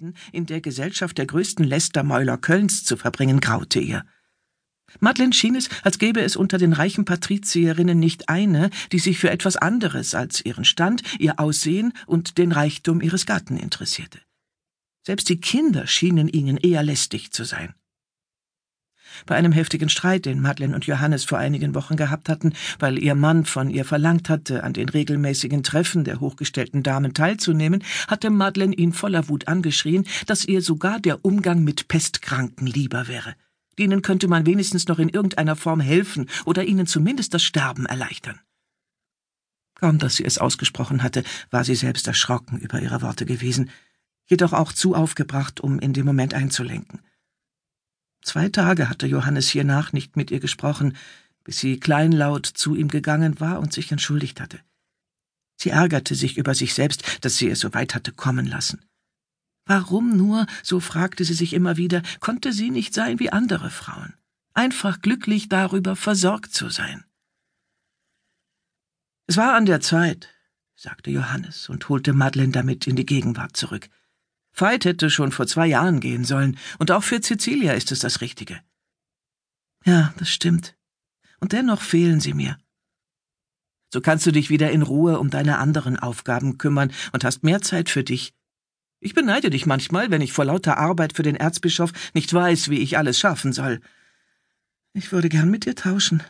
Nächten in der Gesellschaft der größten Lästermäuler Kölns zu verbringen, graute ihr. Madeleine schien es, als gäbe es unter den reichen Patrizierinnen nicht eine, die sich für etwas anderes als ihren Stand, ihr Aussehen und den Reichtum ihres Gatten interessierte. Selbst die Kinder schienen ihnen eher lästig zu sein. Bei einem heftigen Streit, den Madeleine und Johannes vor einigen Wochen gehabt hatten, weil ihr Mann von ihr verlangt hatte, an den regelmäßigen Treffen der hochgestellten Damen teilzunehmen, hatte Madeleine ihn voller Wut angeschrien, dass ihr sogar der Umgang mit Pestkranken lieber wäre. Denen könnte man wenigstens noch in irgendeiner Form helfen oder ihnen zumindest das Sterben erleichtern. Kaum dass sie es ausgesprochen hatte, war sie selbst erschrocken über ihre Worte gewesen, jedoch auch zu aufgebracht, um in dem Moment einzulenken. Zwei Tage hatte Johannes hiernach nicht mit ihr gesprochen, bis sie kleinlaut zu ihm gegangen war und sich entschuldigt hatte. Sie ärgerte sich über sich selbst, dass sie es so weit hatte kommen lassen. Warum nur, so fragte sie sich immer wieder, konnte sie nicht sein wie andere Frauen, einfach glücklich darüber, versorgt zu sein? Es war an der Zeit, sagte Johannes und holte Madeleine damit in die Gegenwart zurück. Veit hätte schon vor zwei Jahren gehen sollen, und auch für Cecilia ist es das Richtige. Ja, das stimmt. Und dennoch fehlen sie mir. So kannst du dich wieder in Ruhe um deine anderen Aufgaben kümmern und hast mehr Zeit für dich. Ich beneide dich manchmal, wenn ich vor lauter Arbeit für den Erzbischof nicht weiß, wie ich alles schaffen soll. Ich würde gern mit dir tauschen,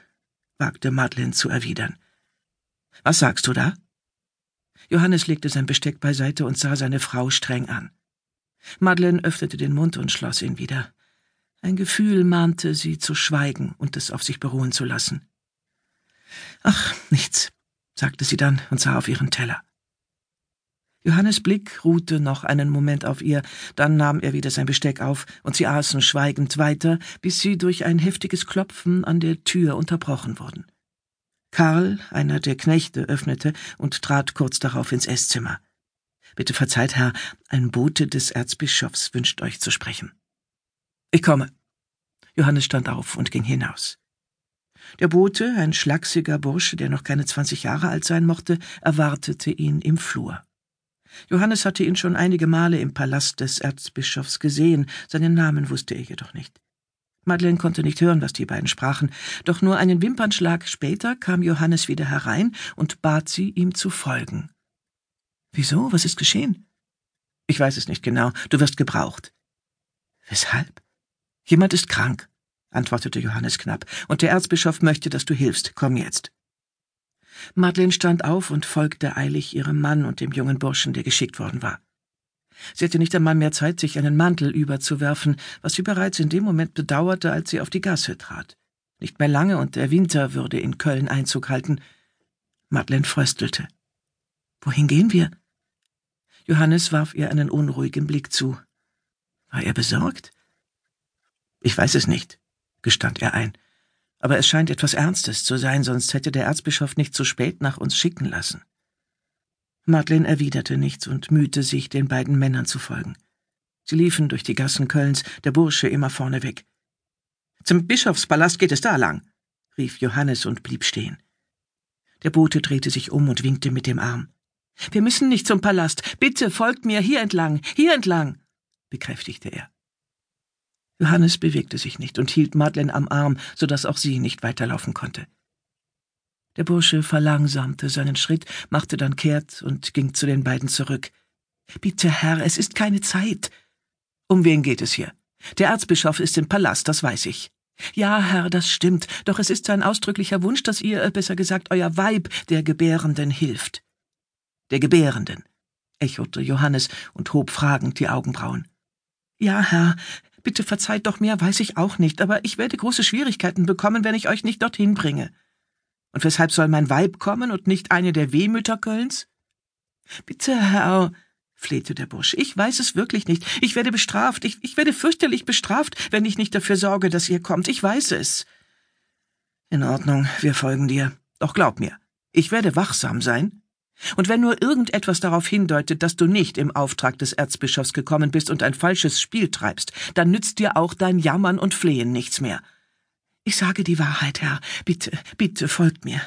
wagte Madeleine zu erwidern. Was sagst du da? Johannes legte sein Besteck beiseite und sah seine Frau streng an. Madeleine öffnete den Mund und schloss ihn wieder. Ein Gefühl mahnte sie zu schweigen und es auf sich beruhen zu lassen. Ach, nichts, sagte sie dann und sah auf ihren Teller. Johannes Blick ruhte noch einen Moment auf ihr, dann nahm er wieder sein Besteck auf, und sie aßen schweigend weiter, bis sie durch ein heftiges Klopfen an der Tür unterbrochen wurden. Karl, einer der Knechte, öffnete und trat kurz darauf ins Esszimmer. Bitte verzeiht, Herr, ein Bote des Erzbischofs wünscht euch zu sprechen. Ich komme. Johannes stand auf und ging hinaus. Der Bote, ein schlachsiger Bursche, der noch keine zwanzig Jahre alt sein mochte, erwartete ihn im Flur. Johannes hatte ihn schon einige Male im Palast des Erzbischofs gesehen, seinen Namen wusste er jedoch nicht. Madeleine konnte nicht hören, was die beiden sprachen, doch nur einen Wimpernschlag später kam Johannes wieder herein und bat sie, ihm zu folgen. Wieso? Was ist geschehen? Ich weiß es nicht genau. Du wirst gebraucht. Weshalb? Jemand ist krank, antwortete Johannes knapp, und der Erzbischof möchte, dass du hilfst. Komm jetzt. Madeleine stand auf und folgte eilig ihrem Mann und dem jungen Burschen, der geschickt worden war. Sie hatte nicht einmal mehr Zeit, sich einen Mantel überzuwerfen, was sie bereits in dem Moment bedauerte, als sie auf die Gasse trat. Nicht mehr lange und der Winter würde in Köln Einzug halten. Madeleine fröstelte. Wohin gehen wir? Johannes warf ihr einen unruhigen Blick zu. War er besorgt? Ich weiß es nicht, gestand er ein. Aber es scheint etwas Ernstes zu sein, sonst hätte der Erzbischof nicht so spät nach uns schicken lassen. Madeleine erwiderte nichts und mühte sich, den beiden Männern zu folgen. Sie liefen durch die Gassen Kölns, der Bursche immer vorneweg. Zum Bischofspalast geht es da lang, rief Johannes und blieb stehen. Der Bote drehte sich um und winkte mit dem Arm. Wir müssen nicht zum Palast. Bitte folgt mir hier entlang, hier entlang, bekräftigte er. Johannes bewegte sich nicht und hielt Madeleine am Arm, so dass auch sie nicht weiterlaufen konnte. Der Bursche verlangsamte seinen Schritt, machte dann kehrt und ging zu den beiden zurück. Bitte, Herr, es ist keine Zeit. Um wen geht es hier? Der Erzbischof ist im Palast, das weiß ich. Ja, Herr, das stimmt, doch es ist sein ausdrücklicher Wunsch, dass ihr, besser gesagt, euer Weib der Gebärenden hilft der Gebärenden, echote Johannes und hob fragend die Augenbrauen. Ja, Herr, bitte verzeiht doch mehr, weiß ich auch nicht, aber ich werde große Schwierigkeiten bekommen, wenn ich euch nicht dorthin bringe. Und weshalb soll mein Weib kommen und nicht eine der Wehmütter Kölns? Bitte, Herr, flehte der Bursch, ich weiß es wirklich nicht. Ich werde bestraft, ich, ich werde fürchterlich bestraft, wenn ich nicht dafür sorge, dass ihr kommt. Ich weiß es. In Ordnung, wir folgen dir. Doch glaub mir, ich werde wachsam sein und wenn nur irgendetwas darauf hindeutet, dass du nicht im Auftrag des Erzbischofs gekommen bist und ein falsches Spiel treibst, dann nützt dir auch dein Jammern und Flehen nichts mehr. Ich sage die Wahrheit, Herr. Bitte, bitte folgt mir.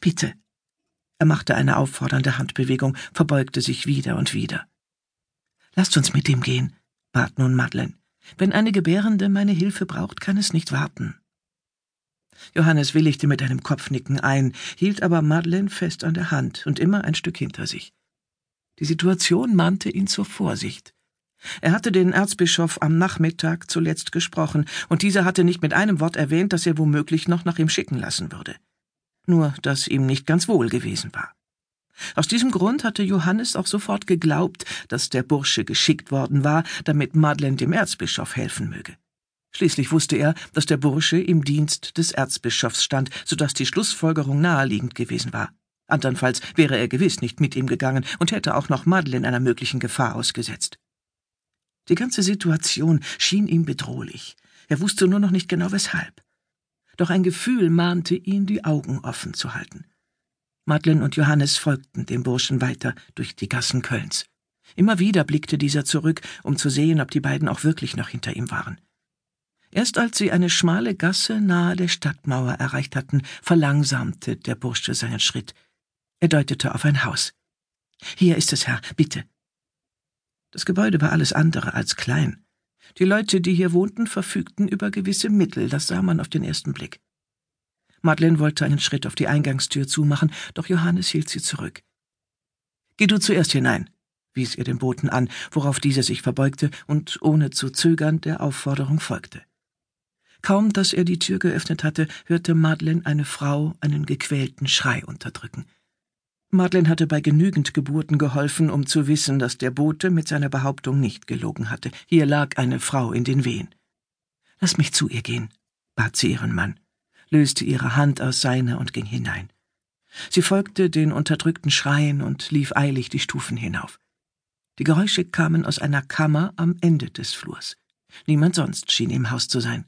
Bitte. Er machte eine auffordernde Handbewegung, verbeugte sich wieder und wieder. Lasst uns mit ihm gehen, bat nun Madeleine. Wenn eine Gebärende meine Hilfe braucht, kann es nicht warten. Johannes willigte mit einem Kopfnicken ein, hielt aber Madeleine fest an der Hand und immer ein Stück hinter sich. Die Situation mahnte ihn zur Vorsicht. Er hatte den Erzbischof am Nachmittag zuletzt gesprochen, und dieser hatte nicht mit einem Wort erwähnt, dass er womöglich noch nach ihm schicken lassen würde. Nur, dass ihm nicht ganz wohl gewesen war. Aus diesem Grund hatte Johannes auch sofort geglaubt, dass der Bursche geschickt worden war, damit Madeleine dem Erzbischof helfen möge. Schließlich wusste er, dass der Bursche im Dienst des Erzbischofs stand, so dass die Schlussfolgerung naheliegend gewesen war. Andernfalls wäre er gewiss nicht mit ihm gegangen und hätte auch noch Madeleine einer möglichen Gefahr ausgesetzt. Die ganze Situation schien ihm bedrohlich. Er wusste nur noch nicht genau weshalb. Doch ein Gefühl mahnte ihn, die Augen offen zu halten. Madeleine und Johannes folgten dem Burschen weiter durch die Gassen Kölns. Immer wieder blickte dieser zurück, um zu sehen, ob die beiden auch wirklich noch hinter ihm waren. Erst als sie eine schmale Gasse nahe der Stadtmauer erreicht hatten, verlangsamte der Bursche seinen Schritt. Er deutete auf ein Haus. Hier ist es, Herr, bitte. Das Gebäude war alles andere als klein. Die Leute, die hier wohnten, verfügten über gewisse Mittel, das sah man auf den ersten Blick. Madeleine wollte einen Schritt auf die Eingangstür zumachen, doch Johannes hielt sie zurück. Geh du zuerst hinein, wies er den Boten an, worauf dieser sich verbeugte und ohne zu zögern der Aufforderung folgte. Kaum, dass er die Tür geöffnet hatte, hörte Madeleine eine Frau einen gequälten Schrei unterdrücken. Madeleine hatte bei genügend Geburten geholfen, um zu wissen, dass der Bote mit seiner Behauptung nicht gelogen hatte. Hier lag eine Frau in den Wehen. Lass mich zu ihr gehen, bat sie ihren Mann, löste ihre Hand aus seiner und ging hinein. Sie folgte den unterdrückten Schreien und lief eilig die Stufen hinauf. Die Geräusche kamen aus einer Kammer am Ende des Flurs. Niemand sonst schien im Haus zu sein.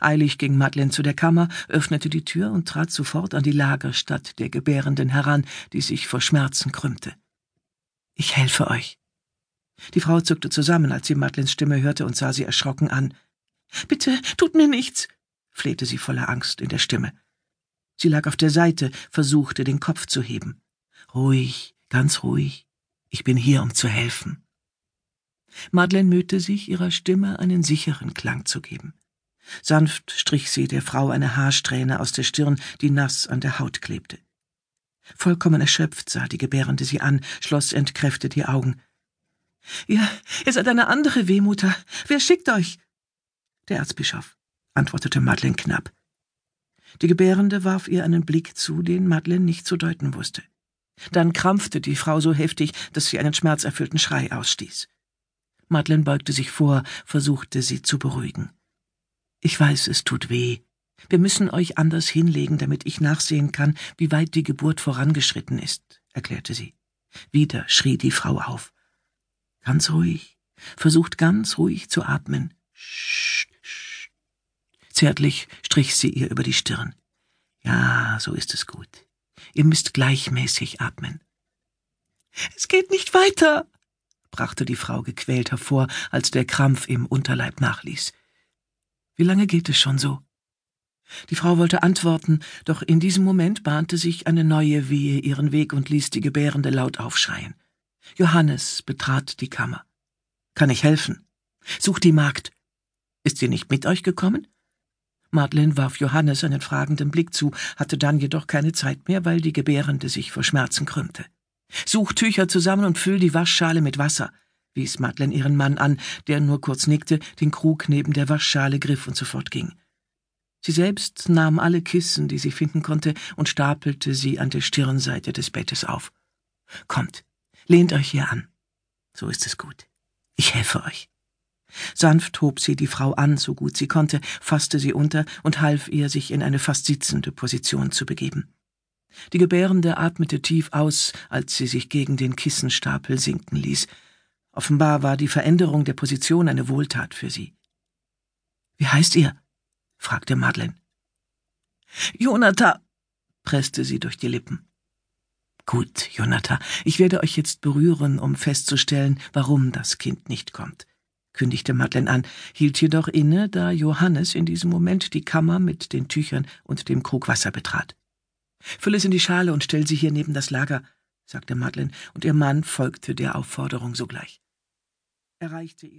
Eilig ging Madeleine zu der Kammer, öffnete die Tür und trat sofort an die Lagerstatt der Gebärenden heran, die sich vor Schmerzen krümmte. Ich helfe euch. Die Frau zuckte zusammen, als sie Madeleines Stimme hörte und sah sie erschrocken an. Bitte, tut mir nichts, flehte sie voller Angst in der Stimme. Sie lag auf der Seite, versuchte den Kopf zu heben. Ruhig, ganz ruhig. Ich bin hier, um zu helfen. Madeleine mühte sich, ihrer Stimme einen sicheren Klang zu geben. Sanft strich sie der Frau eine Haarsträhne aus der Stirn, die nass an der Haut klebte. Vollkommen erschöpft sah die Gebärende sie an, schloss entkräftet die Augen. Ihr, ihr seid eine andere Wehmutter. Wer schickt euch? Der Erzbischof, antwortete Madeleine knapp. Die Gebärende warf ihr einen Blick zu, den Madeleine nicht zu deuten wusste. Dann krampfte die Frau so heftig, dass sie einen schmerzerfüllten Schrei ausstieß. Madeleine beugte sich vor, versuchte sie zu beruhigen. Ich weiß, es tut weh. Wir müssen euch anders hinlegen, damit ich nachsehen kann, wie weit die Geburt vorangeschritten ist, erklärte sie. Wieder schrie die Frau auf. Ganz ruhig, versucht ganz ruhig zu atmen. Sch, sch. Zärtlich strich sie ihr über die Stirn. Ja, so ist es gut. Ihr müsst gleichmäßig atmen. Es geht nicht weiter, brachte die Frau gequält hervor, als der Krampf im Unterleib nachließ. Wie lange geht es schon so? Die Frau wollte antworten, doch in diesem Moment bahnte sich eine neue Wehe ihren Weg und ließ die Gebärende laut aufschreien. Johannes betrat die Kammer. Kann ich helfen? Sucht die Magd. Ist sie nicht mit euch gekommen? Madeleine warf Johannes einen fragenden Blick zu, hatte dann jedoch keine Zeit mehr, weil die Gebärende sich vor Schmerzen krümmte. Such Tücher zusammen und füll die Waschschale mit Wasser wies Madeleine ihren Mann an, der nur kurz nickte, den Krug neben der Waschschale griff und sofort ging. Sie selbst nahm alle Kissen, die sie finden konnte, und stapelte sie an der Stirnseite des Bettes auf. Kommt, lehnt euch hier an. So ist es gut. Ich helfe euch. Sanft hob sie die Frau an, so gut sie konnte, fasste sie unter und half ihr, sich in eine fast sitzende Position zu begeben. Die Gebärende atmete tief aus, als sie sich gegen den Kissenstapel sinken ließ, Offenbar war die Veränderung der Position eine Wohltat für sie. Wie heißt ihr? fragte Madeleine. Jonathan, presste sie durch die Lippen. Gut, Jonathan, ich werde euch jetzt berühren, um festzustellen, warum das Kind nicht kommt, kündigte Madeleine an, hielt jedoch inne, da Johannes in diesem Moment die Kammer mit den Tüchern und dem Krug Wasser betrat. Fülle es in die Schale und stell sie hier neben das Lager, sagte Madeleine, und ihr Mann folgte der Aufforderung sogleich. Er reichte ihr